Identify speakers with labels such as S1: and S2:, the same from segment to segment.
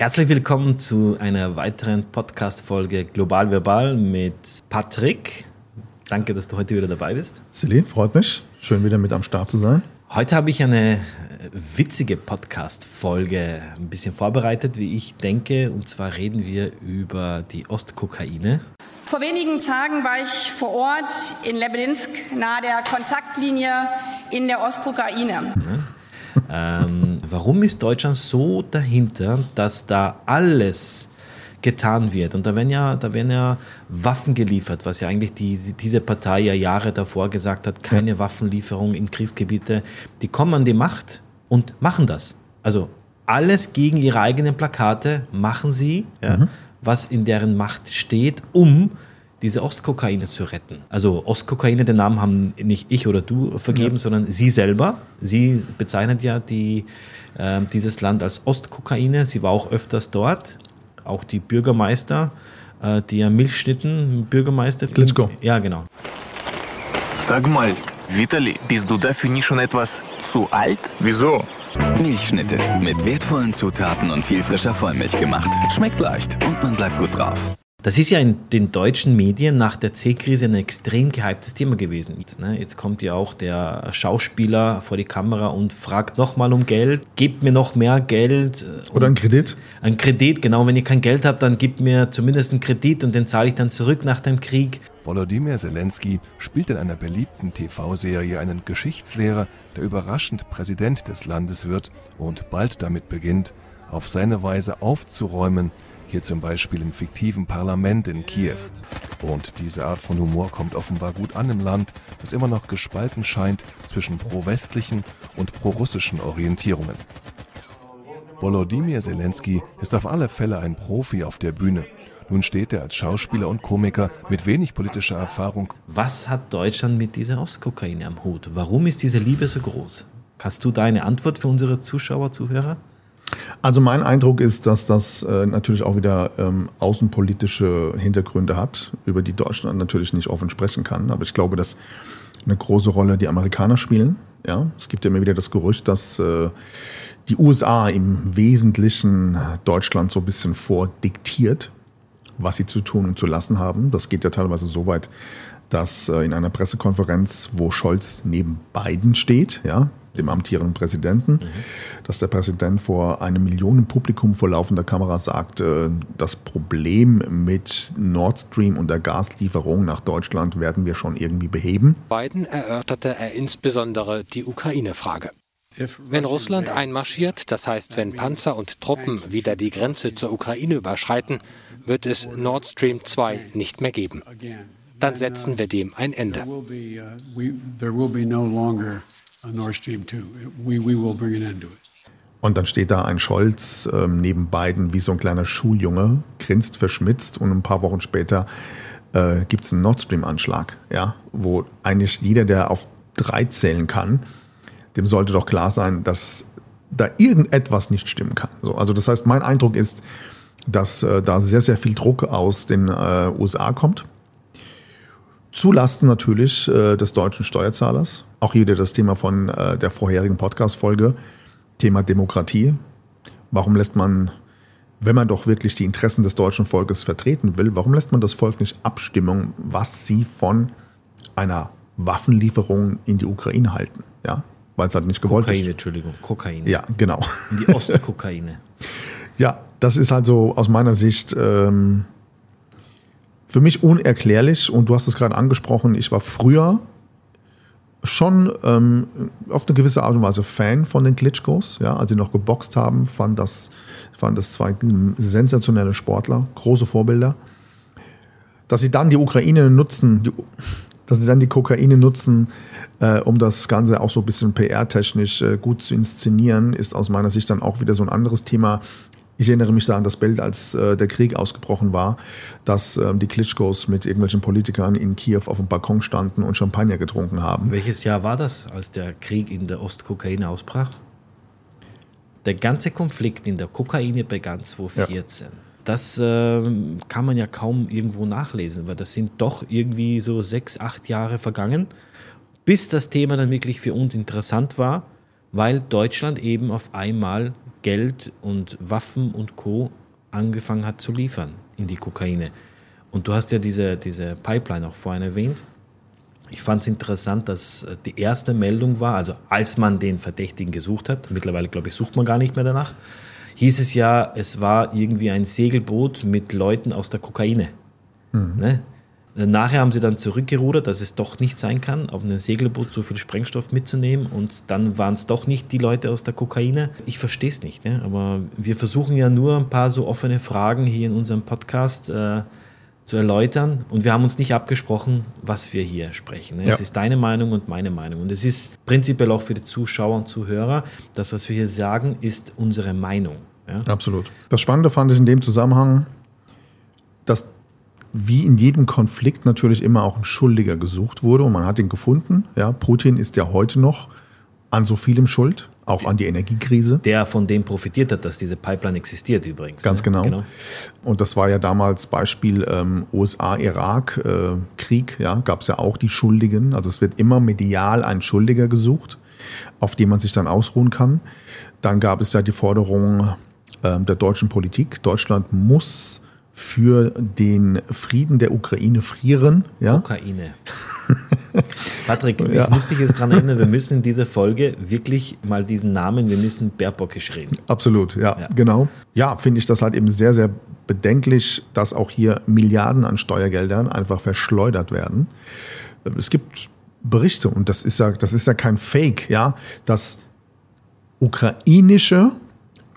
S1: Herzlich willkommen zu einer weiteren Podcast-Folge Global Verbal mit Patrick. Danke, dass du heute wieder dabei bist.
S2: Celine, freut mich. Schön wieder mit am Start zu sein.
S1: Heute habe ich eine witzige Podcast-Folge ein bisschen vorbereitet, wie ich denke. Und zwar reden wir über die Ostkokaine.
S3: Vor wenigen Tagen war ich vor Ort in Lebedinsk nahe der Kontaktlinie in der Ostkokaine.
S1: Mhm. ähm, warum ist Deutschland so dahinter, dass da alles getan wird? Und da werden ja, da werden ja Waffen geliefert, was ja eigentlich die, diese Partei ja Jahre davor gesagt hat, keine Waffenlieferung in Kriegsgebiete. Die kommen an die Macht und machen das. Also alles gegen ihre eigenen Plakate machen sie, ja, mhm. was in deren Macht steht, um diese Ostkokaine zu retten. Also Ostkokaine, den Namen haben nicht ich oder du vergeben, ja. sondern sie selber. Sie bezeichnet ja die, äh, dieses Land als Ostkokaine. Sie war auch öfters dort. Auch die Bürgermeister, äh, die ja Milchschnitten, Bürgermeister.
S2: Klitschko.
S1: Ja, genau.
S4: Sag mal, Vitali, bist du dafür nicht schon etwas zu alt?
S5: Wieso?
S6: Milchschnitte mit wertvollen Zutaten und viel frischer Vollmilch gemacht. Schmeckt leicht und man bleibt gut drauf.
S1: Das ist ja in den deutschen Medien nach der C-Krise ein extrem gehyptes Thema gewesen. Ne, jetzt kommt ja auch der Schauspieler vor die Kamera und fragt nochmal um Geld, gebt mir noch mehr Geld.
S2: Oder ein Kredit?
S1: Ein Kredit, genau. Wenn ihr kein Geld habt, dann gebt mir zumindest einen Kredit und den zahle ich dann zurück nach dem Krieg.
S7: Volodymyr Zelensky spielt in einer beliebten TV-Serie einen Geschichtslehrer, der überraschend Präsident des Landes wird und bald damit beginnt, auf seine Weise aufzuräumen, hier zum Beispiel im fiktiven Parlament in Kiew. Und diese Art von Humor kommt offenbar gut an im Land, das immer noch gespalten scheint zwischen pro-westlichen und pro-russischen Orientierungen. Volodymyr Zelensky ist auf alle Fälle ein Profi auf der Bühne. Nun steht er als Schauspieler und Komiker mit wenig politischer Erfahrung.
S1: Was hat Deutschland mit dieser Ostkokaine am Hut? Warum ist diese Liebe so groß? Hast du da eine Antwort für unsere Zuschauer, Zuhörer?
S2: Also mein Eindruck ist, dass das äh, natürlich auch wieder ähm, außenpolitische Hintergründe hat, über die Deutschland natürlich nicht offen sprechen kann. Aber ich glaube, dass eine große Rolle die Amerikaner spielen. Ja, es gibt ja immer wieder das Gerücht, dass äh, die USA im Wesentlichen Deutschland so ein bisschen vordiktiert, was sie zu tun und zu lassen haben. Das geht ja teilweise so weit, dass äh, in einer Pressekonferenz, wo Scholz neben Biden steht, ja, dem amtierenden Präsidenten, mhm. dass der Präsident vor einem Millionenpublikum vor laufender Kamera sagt, äh, das Problem mit Nord Stream und der Gaslieferung nach Deutschland werden wir schon irgendwie beheben.
S8: Biden erörterte er insbesondere die Ukraine-Frage. Wenn Russland einmarschiert, das heißt, wenn Panzer und Truppen wieder die Grenze zur Ukraine überschreiten, wird es Nord Stream 2 nicht mehr geben. Dann setzen wir dem ein Ende. Nord Stream 2.
S2: We, we will bring an end to it. Und dann steht da ein Scholz ähm, neben beiden wie so ein kleiner Schuljunge, grinst verschmitzt und ein paar Wochen später äh, gibt es einen Nord Stream-Anschlag, ja, wo eigentlich jeder, der auf drei zählen kann, dem sollte doch klar sein, dass da irgendetwas nicht stimmen kann. So, also das heißt, mein Eindruck ist, dass äh, da sehr, sehr viel Druck aus den äh, USA kommt Zulasten natürlich äh, des deutschen Steuerzahlers. Auch hier das Thema von äh, der vorherigen Podcast-Folge, Thema Demokratie. Warum lässt man, wenn man doch wirklich die Interessen des deutschen Volkes vertreten will, warum lässt man das Volk nicht abstimmen, was sie von einer Waffenlieferung in die Ukraine halten? Ja, weil es halt nicht gewollt
S1: Kokaine,
S2: ist.
S1: Kokaine, Entschuldigung, Kokain.
S2: Ja, genau.
S1: In die Ostkokaine.
S2: ja, das ist also aus meiner Sicht ähm, für mich unerklärlich und du hast es gerade angesprochen, ich war früher schon ähm, auf eine gewisse Art und Weise Fan von den Klitschkos, ja, als sie noch geboxt haben, fand das, fand das zwei sensationelle Sportler, große Vorbilder. Dass sie dann die Ukraine nutzen, die, dass sie dann die Kokaine nutzen, äh, um das Ganze auch so ein bisschen PR-technisch äh, gut zu inszenieren, ist aus meiner Sicht dann auch wieder so ein anderes Thema. Ich erinnere mich da an das Bild, als äh, der Krieg ausgebrochen war, dass ähm, die Klitschkos mit irgendwelchen Politikern in Kiew auf dem Balkon standen und Champagner getrunken haben.
S1: Welches Jahr war das, als der Krieg in der Ostkokaine ausbrach? Der ganze Konflikt in der Kokaine begann 2014. Ja. Das äh, kann man ja kaum irgendwo nachlesen, weil das sind doch irgendwie so sechs, acht Jahre vergangen, bis das Thema dann wirklich für uns interessant war, weil Deutschland eben auf einmal Geld und Waffen und Co. angefangen hat zu liefern in die Kokaine. Und du hast ja diese, diese Pipeline auch vorhin erwähnt. Ich fand es interessant, dass äh, die erste Meldung war, also als man den Verdächtigen gesucht hat, mittlerweile glaube ich, sucht man gar nicht mehr danach, hieß es ja, es war irgendwie ein Segelboot mit Leuten aus der Kokaine. Mhm. Ne? Nachher haben sie dann zurückgerudert, dass es doch nicht sein kann, auf einem Segelboot so viel Sprengstoff mitzunehmen. Und dann waren es doch nicht die Leute aus der Kokaine. Ich verstehe es nicht. Ne? Aber wir versuchen ja nur ein paar so offene Fragen hier in unserem Podcast äh, zu erläutern. Und wir haben uns nicht abgesprochen, was wir hier sprechen. Ne? Ja. Es ist deine Meinung und meine Meinung. Und es ist prinzipiell auch für die Zuschauer und Zuhörer, das, was wir hier sagen, ist unsere Meinung.
S2: Ja? Absolut. Das Spannende fand ich in dem Zusammenhang, dass wie in jedem Konflikt natürlich immer auch ein Schuldiger gesucht wurde und man hat ihn gefunden. Ja, Putin ist ja heute noch an so vielem schuld, auch an die Energiekrise.
S1: Der von dem profitiert hat, dass diese Pipeline existiert übrigens.
S2: Ganz ne? genau. genau. Und das war ja damals Beispiel ähm, USA-Irak-Krieg, äh, ja, gab es ja auch die Schuldigen. Also es wird immer medial ein Schuldiger gesucht, auf den man sich dann ausruhen kann. Dann gab es ja die Forderung äh, der deutschen Politik, Deutschland muss für den Frieden der Ukraine frieren.
S1: Ja? Ukraine. Patrick, ja. ich muss dich jetzt daran erinnern, wir müssen in dieser Folge wirklich mal diesen Namen, wir müssen Baerbockisch reden.
S2: Absolut, ja, ja. genau. Ja, finde ich das halt eben sehr, sehr bedenklich, dass auch hier Milliarden an Steuergeldern einfach verschleudert werden. Es gibt Berichte, und das ist ja, das ist ja kein Fake, ja, dass ukrainische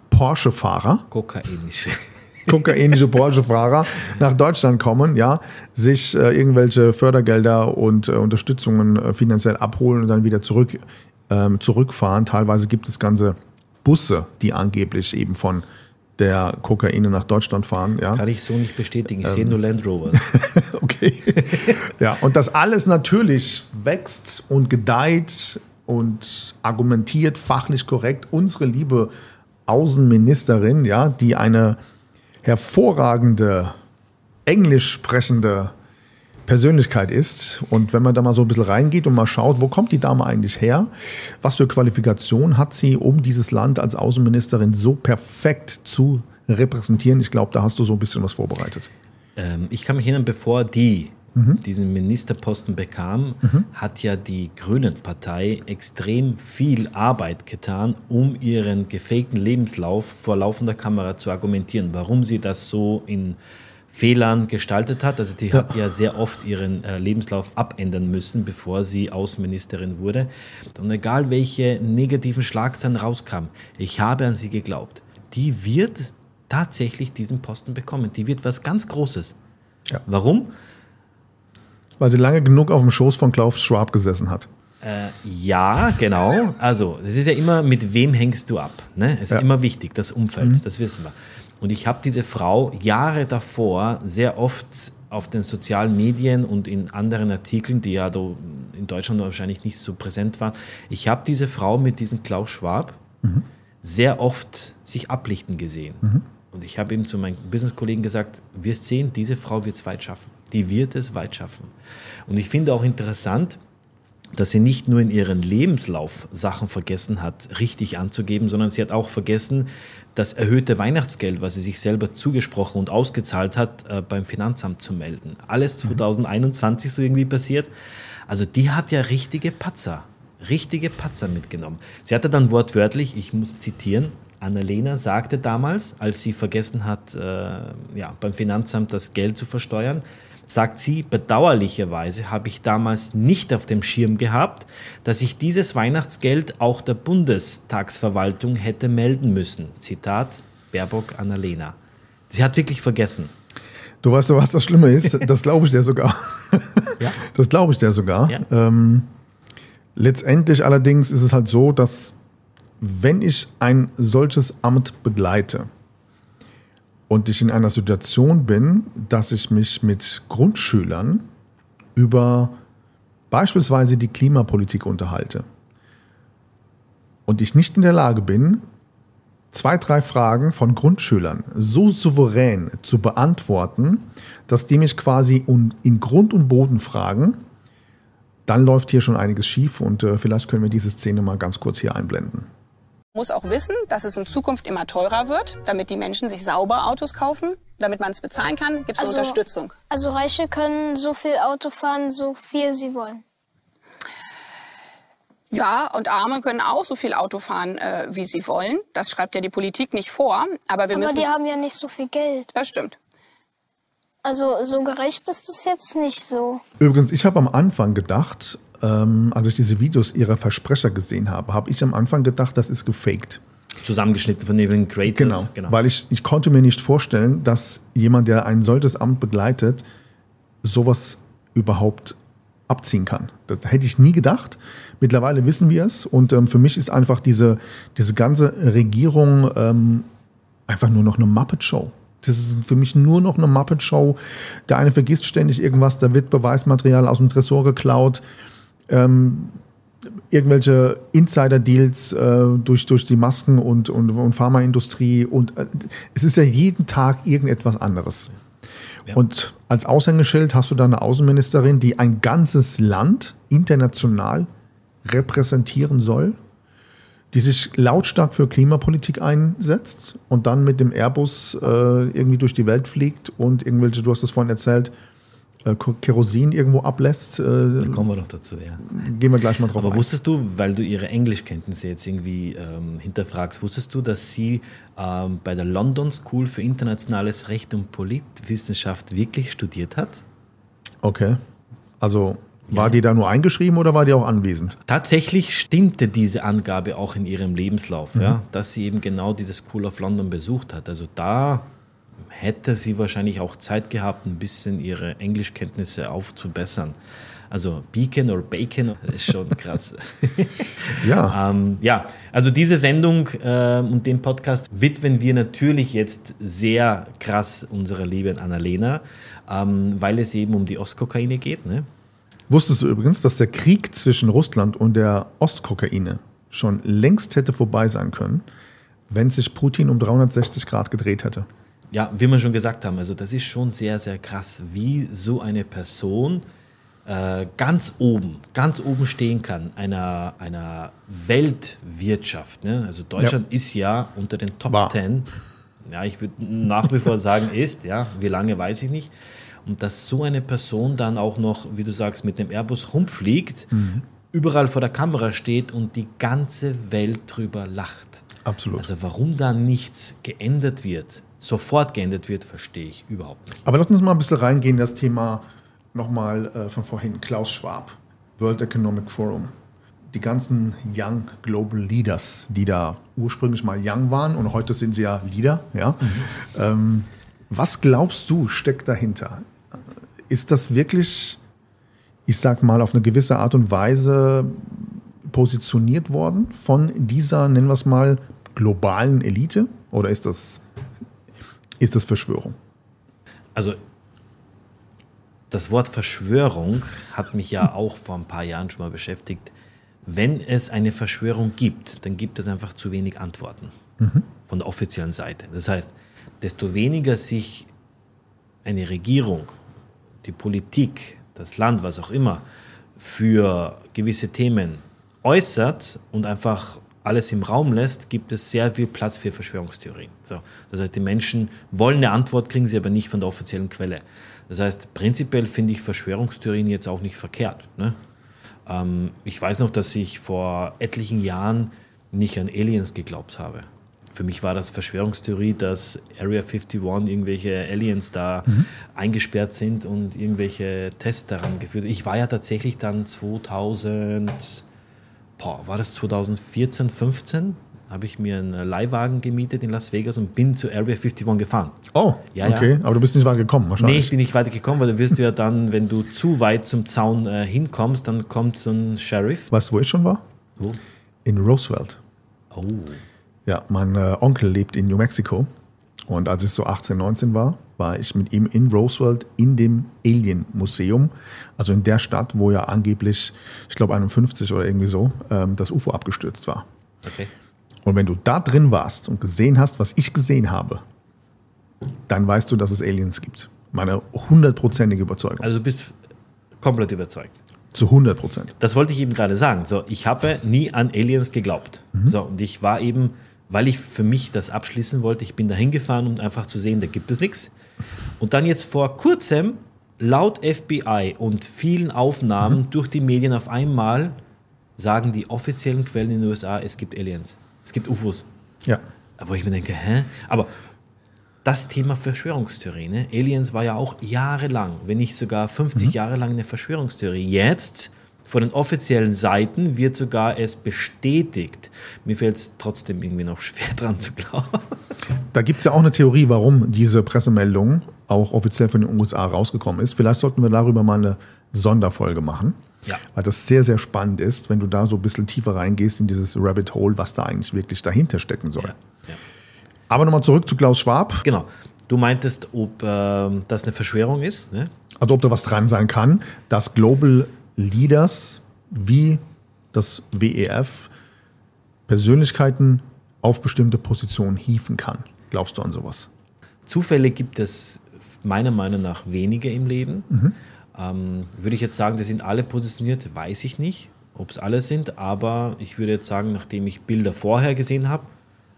S2: Porsche-Fahrer.
S1: Kokainische
S2: kokainische Porsche-Fahrer nach Deutschland kommen, ja, sich äh, irgendwelche Fördergelder und äh, Unterstützungen äh, finanziell abholen und dann wieder zurück, ähm, zurückfahren. Teilweise gibt es ganze Busse, die angeblich eben von der Kokaine nach Deutschland fahren. Ja.
S1: Kann ich so nicht bestätigen. Ich ähm. sehe nur Land Rover.
S2: okay. ja, und das alles natürlich wächst und gedeiht und argumentiert fachlich korrekt. Unsere liebe Außenministerin, ja, die eine hervorragende englisch sprechende Persönlichkeit ist. Und wenn man da mal so ein bisschen reingeht und mal schaut, wo kommt die Dame eigentlich her? Was für Qualifikation hat sie, um dieses Land als Außenministerin so perfekt zu repräsentieren? Ich glaube, da hast du so ein bisschen was vorbereitet.
S1: Ähm, ich kann mich erinnern, bevor die mhm. diesen Ministerposten bekam, mhm. hat ja die Grünen-Partei extrem viel Arbeit getan, um ihren gefakten Lebenslauf vor laufender Kamera zu argumentieren, warum sie das so in Fehlern gestaltet hat. Also die ja. hat ja sehr oft ihren äh, Lebenslauf abändern müssen, bevor sie Außenministerin wurde. Und egal welche negativen Schlagzeilen rauskamen, ich habe an sie geglaubt. Die wird tatsächlich diesen Posten bekommen. Die wird was ganz Großes. Ja. Warum?
S2: Weil sie lange genug auf dem Schoß von Klaus Schwab gesessen hat.
S1: Äh, ja, genau. Also, es ist ja immer, mit wem hängst du ab? Ne? Es ist ja. immer wichtig, das Umfeld, mhm. das wissen wir. Und ich habe diese Frau Jahre davor sehr oft auf den sozialen Medien und in anderen Artikeln, die ja in Deutschland wahrscheinlich nicht so präsent waren, ich habe diese Frau mit diesem Klaus Schwab mhm. sehr oft sich ablichten gesehen. Mhm. Und ich habe eben zu meinen Business-Kollegen gesagt, wir sehen, diese Frau wird es weit schaffen. Die wird es weit schaffen. Und ich finde auch interessant, dass sie nicht nur in ihren Lebenslauf Sachen vergessen hat, richtig anzugeben, sondern sie hat auch vergessen, das erhöhte Weihnachtsgeld, was sie sich selber zugesprochen und ausgezahlt hat, äh, beim Finanzamt zu melden. Alles 2021 mhm. so irgendwie passiert. Also die hat ja richtige Patzer, richtige Patzer mitgenommen. Sie hatte dann wortwörtlich, ich muss zitieren, Annalena sagte damals, als sie vergessen hat, äh, ja, beim Finanzamt das Geld zu versteuern, sagt sie, bedauerlicherweise habe ich damals nicht auf dem Schirm gehabt, dass ich dieses Weihnachtsgeld auch der Bundestagsverwaltung hätte melden müssen. Zitat Baerbock Annalena. Sie hat wirklich vergessen.
S2: Du weißt doch, was das Schlimme ist? Das glaube ich dir sogar. Ja? Das glaube ich dir sogar. Ja. Ähm, letztendlich allerdings ist es halt so, dass wenn ich ein solches Amt begleite und ich in einer Situation bin, dass ich mich mit Grundschülern über beispielsweise die Klimapolitik unterhalte und ich nicht in der Lage bin, zwei, drei Fragen von Grundschülern so souverän zu beantworten, dass die mich quasi in Grund und Boden fragen, dann läuft hier schon einiges schief und äh, vielleicht können wir diese Szene mal ganz kurz hier einblenden.
S3: Muss auch wissen, dass es in Zukunft immer teurer wird, damit die Menschen sich sauber Autos kaufen, damit man es bezahlen kann, gibt es
S5: Also-
S3: Unterstützung.
S5: Also Reiche können so viel Auto fahren, so viel sie wollen.
S3: Ja, und Arme können auch so viel Auto fahren, äh, wie sie wollen. Das schreibt ja die Politik nicht vor. Aber wir
S5: Aber
S3: müssen.
S5: die haben ja nicht so viel Geld.
S3: das stimmt.
S5: Also so gerecht ist es jetzt nicht so.
S2: Übrigens, ich habe am Anfang gedacht, ähm, als ich diese Videos ihrer Versprecher gesehen habe, habe ich am Anfang gedacht, das ist gefaked.
S1: Zusammengeschnitten von den Creators.
S2: Genau, weil ich, ich konnte mir nicht vorstellen, dass jemand, der ein solches Amt begleitet, sowas überhaupt abziehen kann. Das hätte ich nie gedacht. Mittlerweile wissen wir es und ähm, für mich ist einfach diese, diese ganze Regierung ähm, einfach nur noch eine Muppet-Show. Das ist für mich nur noch eine Muppet-Show. Der eine vergisst ständig irgendwas, da wird Beweismaterial aus dem Tresor geklaut. Ähm, irgendwelche Insider-Deals äh, durch, durch die Masken- und, und, und Pharmaindustrie. Und äh, es ist ja jeden Tag irgendetwas anderes.
S1: Ja.
S2: Und als Aushängeschild hast du da eine Außenministerin, die ein ganzes Land international repräsentieren soll, die sich lautstark für Klimapolitik einsetzt und dann mit dem Airbus äh, irgendwie durch die Welt fliegt und irgendwelche, du hast es vorhin erzählt, äh, Kerosin irgendwo ablässt. Äh,
S1: Da kommen wir noch dazu, ja.
S2: gehen wir gleich mal drauf
S1: Aber
S2: ein.
S1: wusstest du, weil du ihre Englischkenntnisse jetzt irgendwie ähm, hinterfragst, wusstest du, dass sie ähm, bei der London School für internationales Recht und Politwissenschaft wirklich studiert hat?
S2: Okay. Also war die da nur eingeschrieben oder war die auch anwesend?
S1: Tatsächlich stimmte diese Angabe auch in ihrem Lebenslauf, ja, dass sie eben genau diese School of London besucht hat. Also da hätte sie wahrscheinlich auch Zeit gehabt, ein bisschen ihre Englischkenntnisse aufzubessern. Also Beacon oder Bacon ist schon krass.
S2: Ja.
S1: ähm, ja, also diese Sendung ähm, und den Podcast widmen wir natürlich jetzt sehr krass unserer lieben Annalena, ähm, weil es eben um die Ostkokaine geht. Ne?
S2: Wusstest du übrigens, dass der Krieg zwischen Russland und der Ostkokaine schon längst hätte vorbei sein können, wenn sich Putin um 360 Grad gedreht hätte?
S1: Ja, wie wir schon gesagt haben, also das ist schon sehr, sehr krass, wie so eine Person äh, ganz oben, ganz oben stehen kann, einer, einer Weltwirtschaft. Ne? Also Deutschland ist ja unter den Top
S2: War.
S1: Ten. Ja, ich würde nach wie vor sagen, ist, ja, wie lange weiß ich nicht. Und dass so eine Person dann auch noch, wie du sagst, mit einem Airbus rumfliegt, überall vor der Kamera steht und die ganze Welt drüber lacht.
S2: Absolut.
S1: Also warum da nichts geändert wird, sofort geändert wird, verstehe ich überhaupt nicht.
S2: Aber lass uns mal ein bisschen reingehen, in das Thema nochmal äh, von vorhin, Klaus Schwab, World Economic Forum. Die ganzen Young Global Leaders, die da ursprünglich mal Young waren und heute sind sie ja Leader. Ja? Ähm, was glaubst du, steckt dahinter? Ist das wirklich, ich sag mal, auf eine gewisse Art und Weise positioniert worden von dieser, nennen wir es mal, globalen Elite? Oder ist das, ist das Verschwörung?
S1: Also das Wort Verschwörung hat mich ja auch vor ein paar Jahren schon mal beschäftigt. Wenn es eine Verschwörung gibt, dann gibt es einfach zu wenig Antworten von der offiziellen Seite. Das heißt, desto weniger sich eine Regierung, die Politik, das Land, was auch immer, für gewisse Themen äußert und einfach alles im Raum lässt, gibt es sehr viel Platz für Verschwörungstheorien. So, das heißt, die Menschen wollen eine Antwort, kriegen sie aber nicht von der offiziellen Quelle. Das heißt, prinzipiell finde ich Verschwörungstheorien jetzt auch nicht verkehrt. Ne? Ähm, ich weiß noch, dass ich vor etlichen Jahren nicht an Aliens geglaubt habe. Für mich war das Verschwörungstheorie, dass Area 51 irgendwelche Aliens da eingesperrt sind und irgendwelche Tests daran geführt. Ich war ja tatsächlich dann 2000, boah, war das 2014, 15? Habe ich mir einen Leihwagen gemietet in Las Vegas und bin zu Area 51 gefahren.
S2: Oh,
S1: Ja, ja.
S2: okay. Aber du bist nicht weit gekommen,
S1: Nee,
S2: wahrscheinlich.
S1: ich bin nicht weitergekommen, weil du wirst ja dann, wenn du zu weit zum Zaun äh, hinkommst, dann kommt so ein Sheriff.
S2: weißt du, wo ich schon war?
S1: Wo?
S2: In Roosevelt.
S1: Oh.
S2: Ja, mein äh, Onkel lebt in New Mexico. Und als ich so 18, 19 war, war ich mit ihm in Roosevelt in dem Alien Museum. Also in der Stadt, wo ja angeblich, ich glaube 51 oder irgendwie so, ähm, das UFO abgestürzt war.
S1: Okay.
S2: Und wenn du da drin warst und gesehen hast, was ich gesehen habe, dann weißt du, dass es Aliens gibt. Meine hundertprozentige Überzeugung.
S1: Also du bist komplett überzeugt.
S2: Zu 100 Prozent.
S1: Das wollte ich eben gerade sagen. So, ich habe nie an Aliens geglaubt. Mhm. So, und ich war eben, weil ich für mich das abschließen wollte, ich bin da hingefahren, um einfach zu sehen, da gibt es nichts. Und dann jetzt vor kurzem, laut FBI und vielen Aufnahmen mhm. durch die Medien auf einmal, sagen die offiziellen Quellen in den USA, es gibt Aliens. Es gibt UFOs.
S2: Ja.
S1: Wo ich mir denke, hä? Aber das Thema Verschwörungstheorie. Ne? Aliens war ja auch jahrelang, wenn nicht sogar 50 mhm. Jahre lang eine Verschwörungstheorie. Jetzt von den offiziellen Seiten wird sogar es bestätigt. Mir fällt es trotzdem irgendwie noch schwer dran zu glauben.
S2: Da gibt es ja auch eine Theorie, warum diese Pressemeldung auch offiziell von den USA rausgekommen ist. Vielleicht sollten wir darüber mal eine Sonderfolge machen.
S1: Ja.
S2: Weil das sehr, sehr spannend ist, wenn du da so ein bisschen tiefer reingehst in dieses Rabbit Hole, was da eigentlich wirklich dahinter stecken soll. Ja. Ja. Aber nochmal zurück zu Klaus Schwab.
S1: Genau. Du meintest, ob äh, das eine Verschwörung ist. Ne?
S2: Also ob da was dran sein kann, dass Global Leaders wie das WEF Persönlichkeiten auf bestimmte Positionen hieven kann. Glaubst du an sowas?
S1: Zufälle gibt es meiner Meinung nach weniger im Leben. Mhm. Ähm, würde ich jetzt sagen, die sind alle positioniert, weiß ich nicht, ob es alle sind, aber ich würde jetzt sagen, nachdem ich Bilder vorher gesehen habe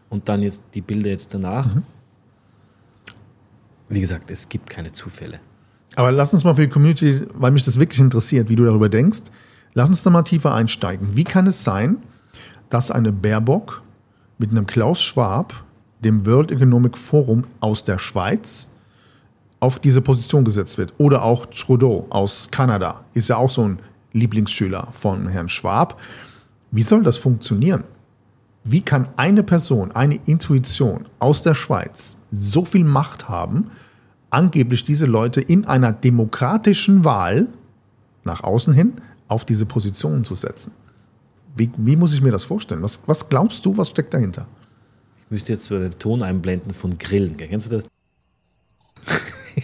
S1: und dann jetzt die Bilder jetzt danach, mhm. wie gesagt, es gibt keine Zufälle.
S2: Aber lass uns mal für die Community, weil mich das wirklich interessiert, wie du darüber denkst, lass uns da mal tiefer einsteigen. Wie kann es sein, dass eine Baerbock mit einem Klaus Schwab, dem World Economic Forum aus der Schweiz, auf diese Position gesetzt wird. Oder auch Trudeau aus Kanada ist ja auch so ein Lieblingsschüler von Herrn Schwab. Wie soll das funktionieren? Wie kann eine Person, eine Intuition aus der Schweiz so viel Macht haben, angeblich diese Leute in einer demokratischen Wahl nach außen hin auf diese Positionen zu setzen? Wie, wie muss ich mir das vorstellen? Was, was glaubst du, was steckt dahinter?
S1: Ich müsste jetzt so einen Ton einblenden von Grillen. Kennst du das?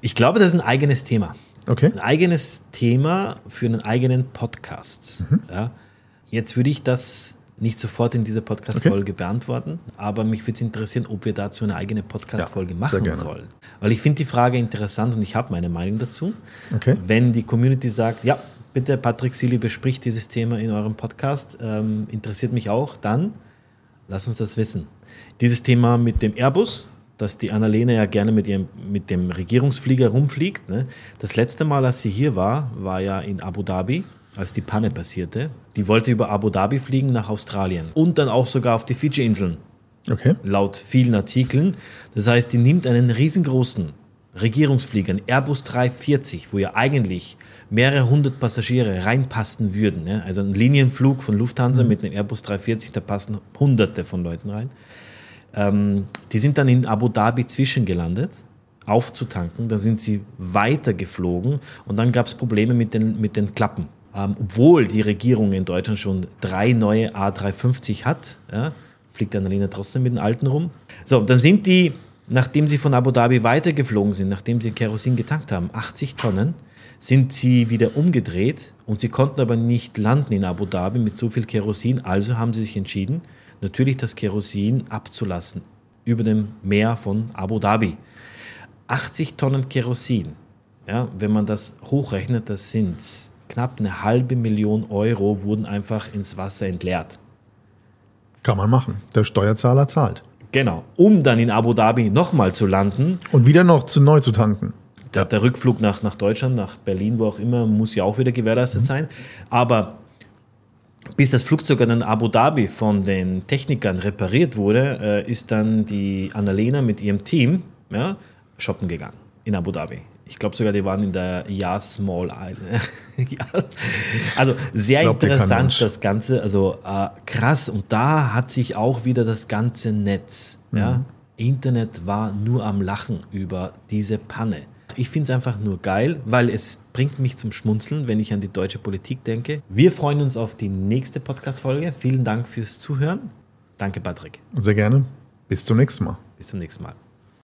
S1: ich glaube, das ist ein eigenes Thema.
S2: Okay.
S1: Ein eigenes Thema für einen eigenen Podcast. Mhm. Ja. Jetzt würde ich das nicht sofort in dieser Podcast-Folge okay. beantworten, aber mich würde es interessieren, ob wir dazu eine eigene Podcast-Folge ja, machen sollen. Weil ich finde die Frage interessant und ich habe meine Meinung dazu.
S2: Okay.
S1: Wenn die Community sagt, ja, bitte Patrick Sili bespricht dieses Thema in eurem Podcast, ähm, interessiert mich auch, dann lass uns das wissen. Dieses Thema mit dem Airbus, dass die Annalena ja gerne mit, ihrem, mit dem Regierungsflieger rumfliegt. Ne? Das letzte Mal, als sie hier war, war ja in Abu Dhabi, als die Panne passierte. Die wollte über Abu Dhabi fliegen nach Australien und dann auch sogar auf die Fidschi-Inseln.
S2: Okay.
S1: Laut vielen Artikeln. Das heißt, die nimmt einen riesengroßen Regierungsflieger, einen Airbus 340, wo ja eigentlich mehrere hundert Passagiere reinpassen würden. Ja? Also ein Linienflug von Lufthansa mhm. mit einem Airbus 340, da passen hunderte von Leuten rein. Ähm, die sind dann in Abu Dhabi zwischengelandet, aufzutanken. Da sind sie weiter geflogen und dann gab es Probleme mit den, mit den Klappen. Ähm, obwohl die Regierung in Deutschland schon drei neue A350 hat, ja, fliegt Annalena trotzdem mit den alten rum. So, dann sind die, nachdem sie von Abu Dhabi weitergeflogen sind, nachdem sie Kerosin getankt haben, 80 Tonnen, sind sie wieder umgedreht und sie konnten aber nicht landen in Abu Dhabi mit so viel Kerosin. Also haben sie sich entschieden, natürlich das Kerosin abzulassen über dem Meer von Abu Dhabi. 80 Tonnen Kerosin, ja, wenn man das hochrechnet, das sind knapp eine halbe Million Euro, wurden einfach ins Wasser entleert.
S2: Kann man machen. Der Steuerzahler zahlt.
S1: Genau, um dann in Abu Dhabi nochmal zu landen.
S2: Und wieder noch zu neu zu tanken.
S1: Der, der, Rückflug nach, nach Deutschland, nach Berlin, wo auch immer, muss ja auch wieder gewährleistet mhm. sein. Aber bis das Flugzeug dann in Abu Dhabi von den Technikern repariert wurde, äh, ist dann die Annalena mit ihrem Team ja, shoppen gegangen in Abu Dhabi. Ich glaube sogar, die waren in der Yas Mall. also sehr glaub, interessant das Ganze. Also äh, krass. Und da hat sich auch wieder das ganze Netz, mhm. ja, Internet war nur am Lachen über diese Panne. Ich finde es einfach nur geil, weil es bringt mich zum Schmunzeln, wenn ich an die deutsche Politik denke. Wir freuen uns auf die nächste Podcast-Folge. Vielen Dank fürs Zuhören. Danke, Patrick.
S2: Sehr gerne. Bis zum nächsten Mal.
S1: Bis zum nächsten Mal.